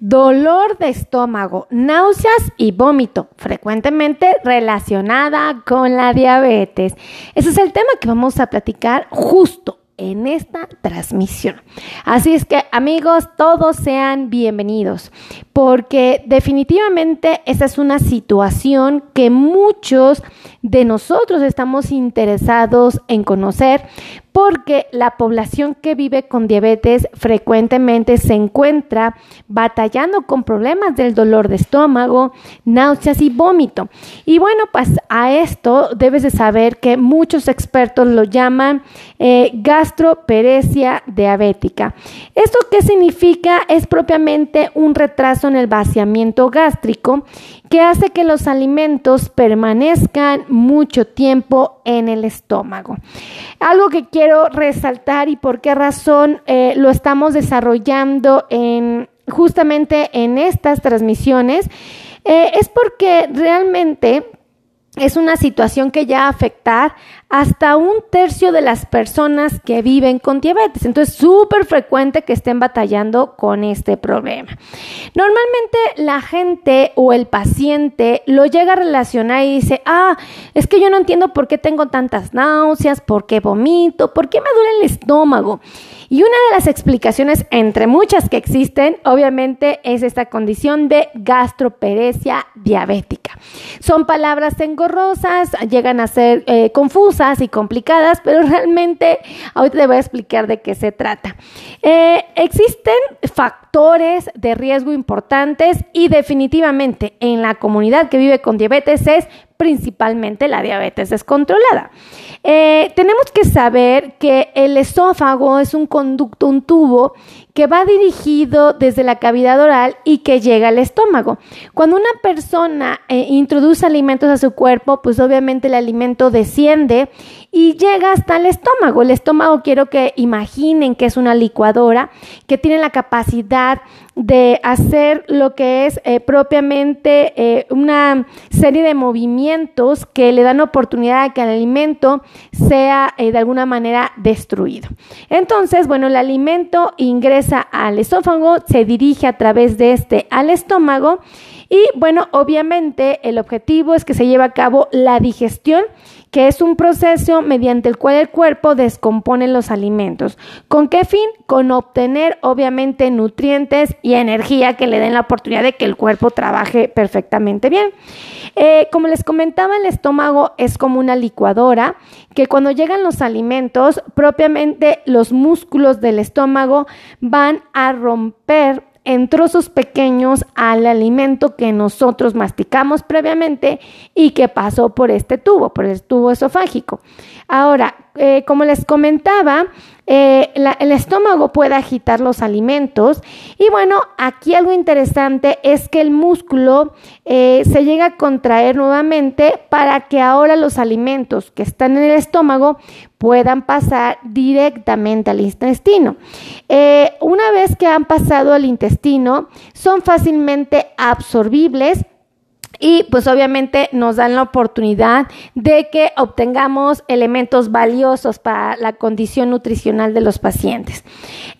dolor de estómago, náuseas y vómito, frecuentemente relacionada con la diabetes. Ese es el tema que vamos a platicar justo en esta transmisión. Así es que amigos, todos sean bienvenidos, porque definitivamente esta es una situación que muchos de nosotros estamos interesados en conocer, porque la población que vive con diabetes frecuentemente se encuentra batallando con problemas del dolor de estómago, náuseas y vómito. Y bueno, pues a esto debes de saber que muchos expertos lo llaman eh, diabética. ¿Esto qué significa? Es propiamente un retraso en el vaciamiento gástrico que hace que los alimentos permanezcan mucho tiempo en el estómago. Algo que quiero resaltar y por qué razón eh, lo estamos desarrollando en, justamente en estas transmisiones eh, es porque realmente es una situación que ya afectar hasta un tercio de las personas que viven con diabetes. Entonces, súper frecuente que estén batallando con este problema. Normalmente la gente o el paciente lo llega a relacionar y dice, ah, es que yo no entiendo por qué tengo tantas náuseas, por qué vomito, por qué me duele el estómago. Y una de las explicaciones, entre muchas que existen, obviamente es esta condición de gastroperesia diabética. Son palabras engorrosas, llegan a ser eh, confusas y complicadas, pero realmente ahorita te voy a explicar de qué se trata. Eh, existen factores de riesgo importantes y definitivamente en la comunidad que vive con diabetes es principalmente la diabetes descontrolada. Eh, tenemos que saber que el esófago es un conducto, un tubo que va dirigido desde la cavidad oral y que llega al estómago. Cuando una persona eh, introduce alimentos a su cuerpo, pues obviamente el alimento desciende y llega hasta el estómago. El estómago quiero que imaginen que es una licuadora que tiene la capacidad de hacer lo que es eh, propiamente eh, una serie de movimientos que le dan oportunidad a que el alimento sea de alguna manera destruido. Entonces, bueno, el alimento ingresa al esófago, se dirige a través de este al estómago y bueno, obviamente el objetivo es que se lleve a cabo la digestión, que es un proceso mediante el cual el cuerpo descompone los alimentos. ¿Con qué fin? Con obtener obviamente nutrientes y energía que le den la oportunidad de que el cuerpo trabaje perfectamente bien. Eh, como les comentaba, el estómago es como una licuadora que cuando llegan los alimentos, propiamente los músculos del estómago van a romper en trozos pequeños al alimento que nosotros masticamos previamente y que pasó por este tubo, por el tubo esofágico. Ahora, eh, como les comentaba, eh, el estómago puede agitar los alimentos y bueno, aquí algo interesante es que el músculo eh, se llega a contraer nuevamente para que ahora los alimentos que están en el estómago puedan pasar directamente al intestino. una vez que han pasado al intestino, son fácilmente absorbibles y pues obviamente nos dan la oportunidad de que obtengamos elementos valiosos para la condición nutricional de los pacientes.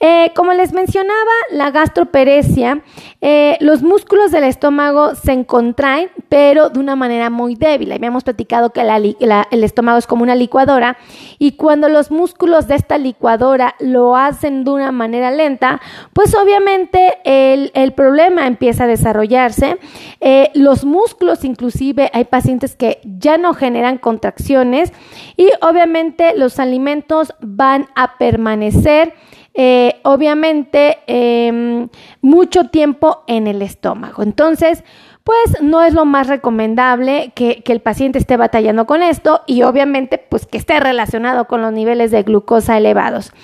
Eh, como les mencionaba, la gastroperesia, eh, los músculos del estómago se contraen, pero de una manera muy débil. Habíamos platicado que el estómago es como una licuadora y cuando los músculos de esta licuadora lo hacen de una manera lenta, pues obviamente el, problema empieza a desarrollarse. Eh, los músculos inclusive hay pacientes que ya no generan contracciones y obviamente los alimentos van a permanecer eh, obviamente em, mucho tiempo en el estómago. Entonces, pues no es lo más recomendable que, el paciente esté batallando con esto y obviamente pues que esté relacionado con los niveles de glucosa elevados.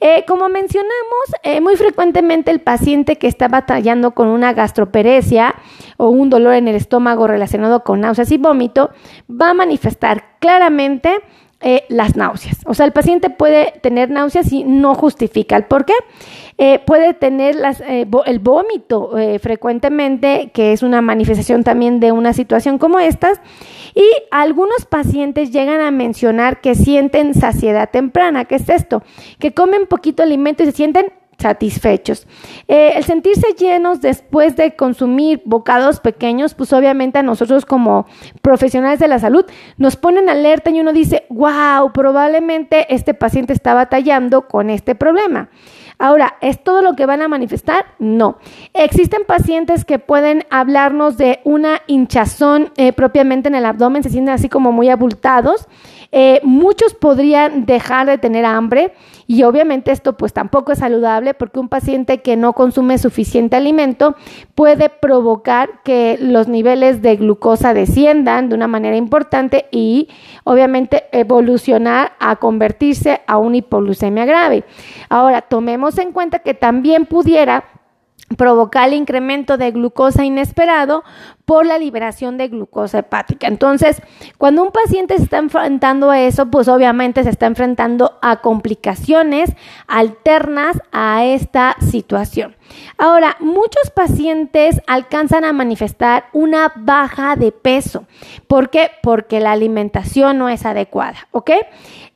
Eh, como mencionamos, eh, muy frecuentemente el paciente que está batallando con una gastroperesia o un dolor en el estómago relacionado con náuseas y vómito va a manifestar claramente eh, las náuseas. O sea, el paciente puede tener náuseas y no justifica el por qué. Eh, puede tener eh, el vómito frecuentemente, que es una manifestación también de una situación como estas. Y algunos pacientes llegan a mencionar que sienten saciedad temprana. ¿Qué es esto? Que comen poquito alimento y se sienten satisfechos. Eh, el sentirse llenos después de consumir bocados pequeños, pues obviamente a nosotros como profesionales de la salud nos ponen alerta y uno dice, wow, probablemente este paciente está batallando con este problema. Ahora, ¿es todo lo que van a manifestar? No. Existen pacientes que pueden hablarnos de una hinchazón eh, propiamente en el abdomen, se sienten así como muy abultados. Eh, muchos podrían dejar de tener hambre y obviamente esto pues tampoco es saludable porque un paciente que no consume suficiente alimento puede provocar que los niveles de glucosa desciendan de una manera importante y obviamente evolucionar a convertirse a una hipoglucemia grave. Ahora, tomemos en cuenta que también pudiera provocar el incremento de glucosa inesperado por la liberación de glucosa hepática. Entonces, cuando un paciente se está enfrentando a eso, pues obviamente se está enfrentando a complicaciones alternas a esta situación. Ahora, muchos pacientes alcanzan a manifestar una baja de peso. ¿Por qué? Porque la alimentación no es adecuada, ¿ok?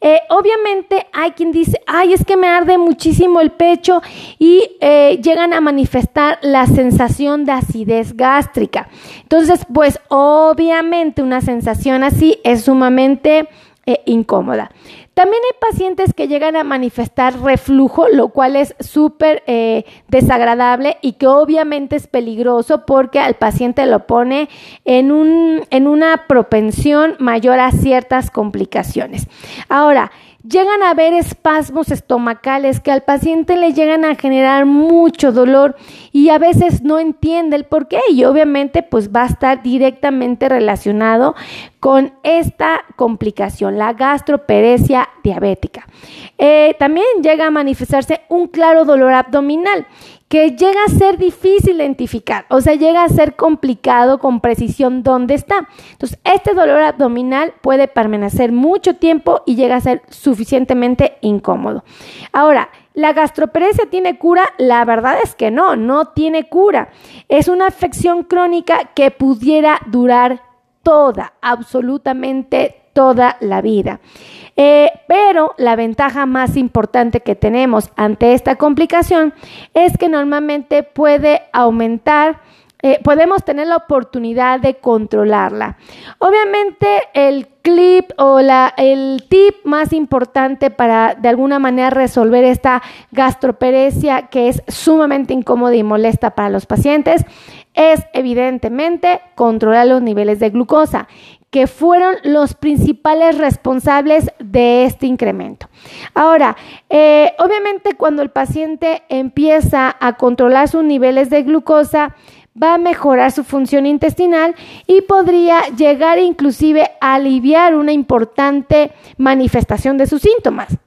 Eh, obviamente hay quien dice, ay, es que me arde muchísimo el pecho y eh, llegan a manifestar la sensación de acidez gástrica. Entonces, pues obviamente una sensación así es sumamente eh, incómoda. También hay pacientes que llegan a manifestar reflujo, lo cual es súper eh, desagradable y que obviamente es peligroso porque al paciente lo pone en, un, en una propensión mayor a ciertas complicaciones. Ahora, llegan a haber espasmos estomacales que al paciente le llegan a generar mucho dolor y a veces no entiende el por qué y obviamente pues va a estar directamente relacionado con esta complicación, la gastroperecia diabética. Eh, también llega a manifestarse un claro dolor abdominal que llega a ser difícil identificar, o sea, llega a ser complicado con precisión dónde está. Entonces, este dolor abdominal puede permanecer mucho tiempo y llega a ser suficientemente incómodo. Ahora, ¿La gastroperecia tiene cura? La verdad es que no, no tiene cura. Es una afección crónica que pudiera durar toda, absolutamente toda la vida. Eh, pero la ventaja más importante que tenemos ante esta complicación es que normalmente puede aumentar eh, podemos tener la oportunidad de controlarla. Obviamente el clip o la, el tip más importante para de alguna manera resolver esta gastroperecia que es sumamente incómoda y molesta para los pacientes es evidentemente controlar los niveles de glucosa que fueron los principales responsables de este incremento. Ahora, eh, obviamente cuando el paciente empieza a controlar sus niveles de glucosa, va a mejorar su función intestinal y podría llegar inclusive a aliviar una importante manifestación de sus síntomas.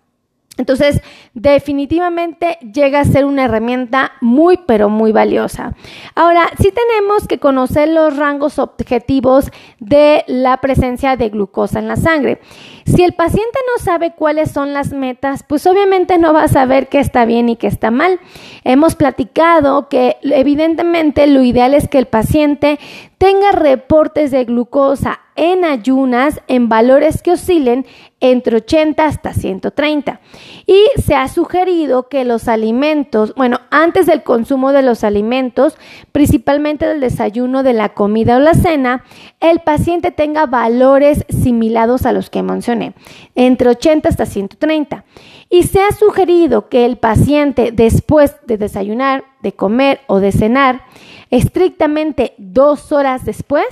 Entonces, definitivamente llega a ser una herramienta muy, pero muy valiosa. Ahora, sí tenemos que conocer los rangos objetivos de la presencia de glucosa en la sangre. Si el paciente no sabe cuáles son las metas, pues obviamente no va a saber qué está bien y qué está mal. Hemos platicado que evidentemente lo ideal es que el paciente tenga reportes de glucosa en ayunas en valores que oscilen entre 80 hasta 130. Y se ha sugerido que los alimentos, bueno, antes del consumo de los alimentos, principalmente del desayuno, de la comida o la cena, el paciente tenga valores similares a los que mencioné, entre 80 hasta 130. Y se ha sugerido que el paciente después de desayunar, de comer o de cenar, estrictamente dos horas después,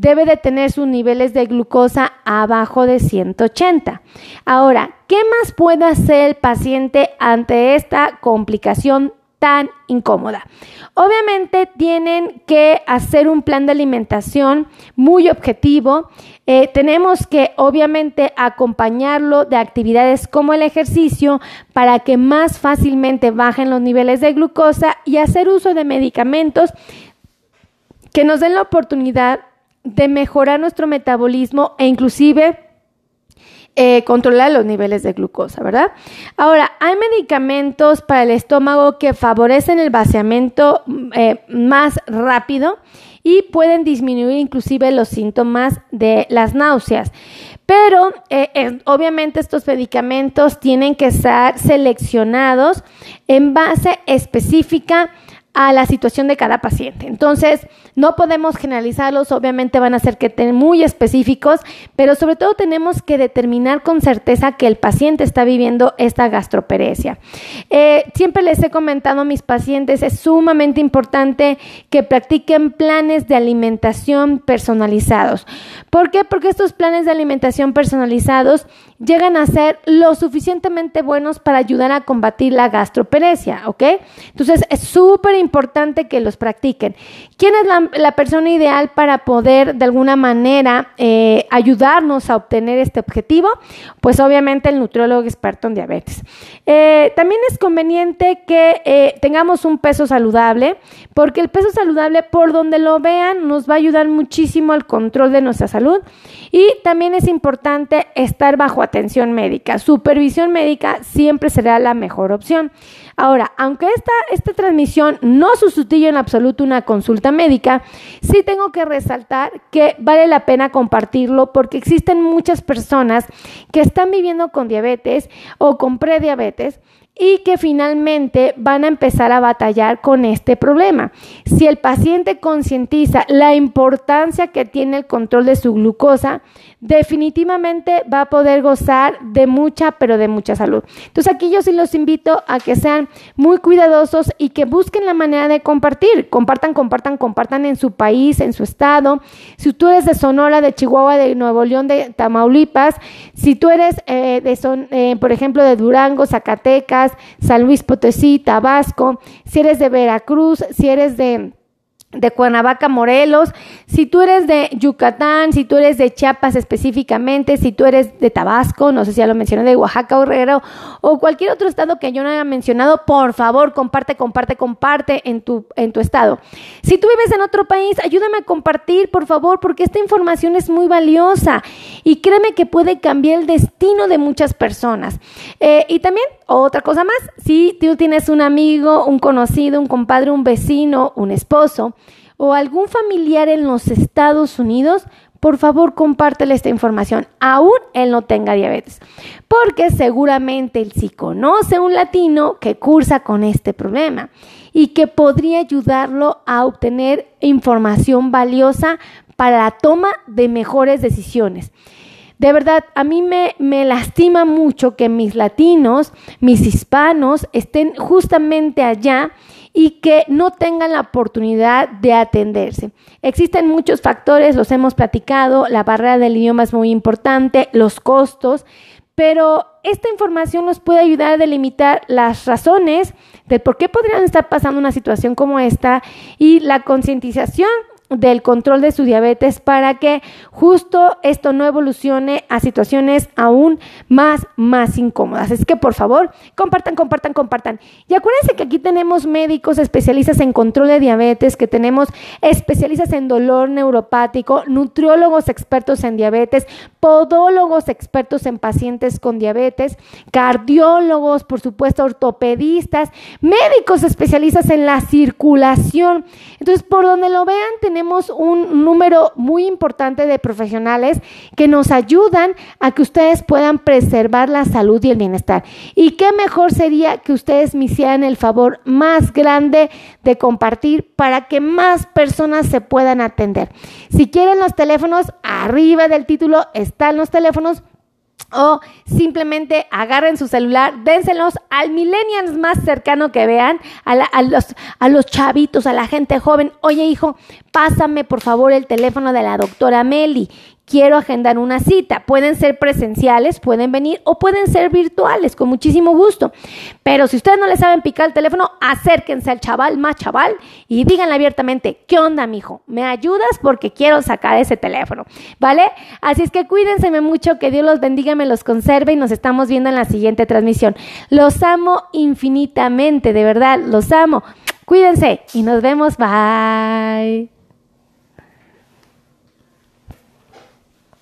debe de tener sus niveles de glucosa abajo de 180. Ahora, ¿qué más puede hacer el paciente ante esta complicación tan incómoda. Obviamente tienen que hacer un plan de alimentación muy objetivo. Eh, tenemos que obviamente acompañarlo de actividades como el ejercicio para que más fácilmente bajen los niveles de glucosa y hacer uso de medicamentos que nos den la oportunidad de mejorar nuestro metabolismo e inclusive eh, controlar los niveles de glucosa, ¿verdad? Ahora, hay medicamentos para el estómago que favorecen el vaciamiento mm, eh, más rápido y pueden disminuir inclusive los síntomas de las náuseas. Pero eh, obviamente estos medicamentos tienen que ser seleccionados en base específica a la situación de cada paciente. Entonces, no podemos generalizarlos, obviamente van a ser que muy específicos, pero sobre todo tenemos que determinar con certeza que el paciente está viviendo esta gastroperecia. Eh, siempre les he comentado a mis pacientes, es sumamente importante que practiquen planes de alimentación personalizados. ¿Por qué? Porque estos planes de alimentación personalizados llegan a ser lo suficientemente buenos para ayudar a combatir la gastroperecia, ¿ok? Entonces es súper importante que los practiquen. ¿Quién es la, persona ideal para poder de alguna manera eh, ayudarnos a obtener este objetivo? Pues obviamente el nutriólogo experto en diabetes. Eh, también es conveniente que eh, tengamos un peso saludable, porque el peso saludable, por donde lo vean, nos va a ayudar muchísimo al control de nuestra salud. Y también es importante estar bajo atención médica. Supervisión médica siempre será la mejor opción. Ahora, aunque esta, esta transmisión no sustituye en absoluto una consulta médica, sí tengo que resaltar que vale la pena compartirlo porque existen muchas personas que están viviendo con diabetes o con prediabetes y que finalmente van a empezar a batallar con este problema. Si el paciente concientiza la importancia que tiene el control de su glucosa, definitivamente va a poder gozar de mucha, pero de mucha salud. Entonces aquí yo sí los invito a que sean muy cuidadosos y que busquen la manera de compartir. Compartan, compartan, compartan en su país, en su estado. Si tú eres de Sonora, de Chihuahua, de Nuevo León, de Tamaulipas, si tú eres eh, de, son, eh, por ejemplo, de Durango, Zacatecas, San Luis Potosí, Tabasco, si eres de Veracruz, si eres de de Cuernavaca, Morelos, si tú eres de Yucatán, si tú eres de Chiapas específicamente, si tú eres de Tabasco, no sé si ya lo mencioné, de Oaxaca o Herrero, o cualquier otro estado que yo no haya mencionado, por favor, comparte, comparte, comparte en tu, en tu estado. Si tú vives en otro país, ayúdame a compartir, por favor, porque esta información es muy valiosa y créeme que puede cambiar el destino de muchas personas. Eh, y también, otra cosa más, si tú tienes un amigo, un conocido, un compadre, un vecino, un esposo, o algún familiar en los Estados Unidos, por favor compártele esta información, aún él no tenga diabetes, porque seguramente él sí conoce un latino que cursa con este problema y que podría ayudarlo a obtener información valiosa para la toma de mejores decisiones. De verdad, a mí me, me, lastima mucho que mis latinos, mis hispanos, estén justamente allá y que no tengan la oportunidad de atenderse. Existen muchos factores, los hemos platicado, la barrera del idioma es muy importante, los costos, pero esta información nos puede ayudar a delimitar las razones de por qué podrían estar pasando una situación como esta y la concientización del control de su diabetes para que justo esto no evolucione a situaciones aún más, más incómodas. Es que por favor, compartan, compartan, compartan. Y acuérdense que aquí tenemos médicos especialistas en control de diabetes, que tenemos especialistas en dolor neuropático, nutriólogos expertos en diabetes, podólogos expertos en pacientes con diabetes, cardiólogos, por supuesto, ortopedistas, médicos especialistas en la circulación. Entonces, por donde lo vean, tenemos un número muy importante de profesionales que nos ayudan a que ustedes puedan preservar la salud y el bienestar. Y qué mejor sería que ustedes me hicieran el favor más grande de compartir para que más personas se puedan atender. Si quieren los teléfonos, arriba del título están los teléfonos o simplemente agarren su celular, dénselos al millennials más cercano que vean, a, los, a los chavitos, a la gente joven. Oye, hijo, pásame por favor el teléfono de la doctora Meli quiero agendar una cita. Pueden ser presenciales, pueden venir o pueden ser virtuales, con muchísimo gusto. Pero si ustedes no le saben picar el teléfono, acérquense al chaval más chaval y díganle abiertamente, ¿qué onda, mijo? ¿Me ayudas? Porque quiero sacar ese teléfono, ¿vale? Así es que cuídense mucho, que Dios los bendiga, me los conserve y nos estamos viendo en la siguiente transmisión. Los amo infinitamente, de verdad, los amo. Cuídense y nos vemos. Bye.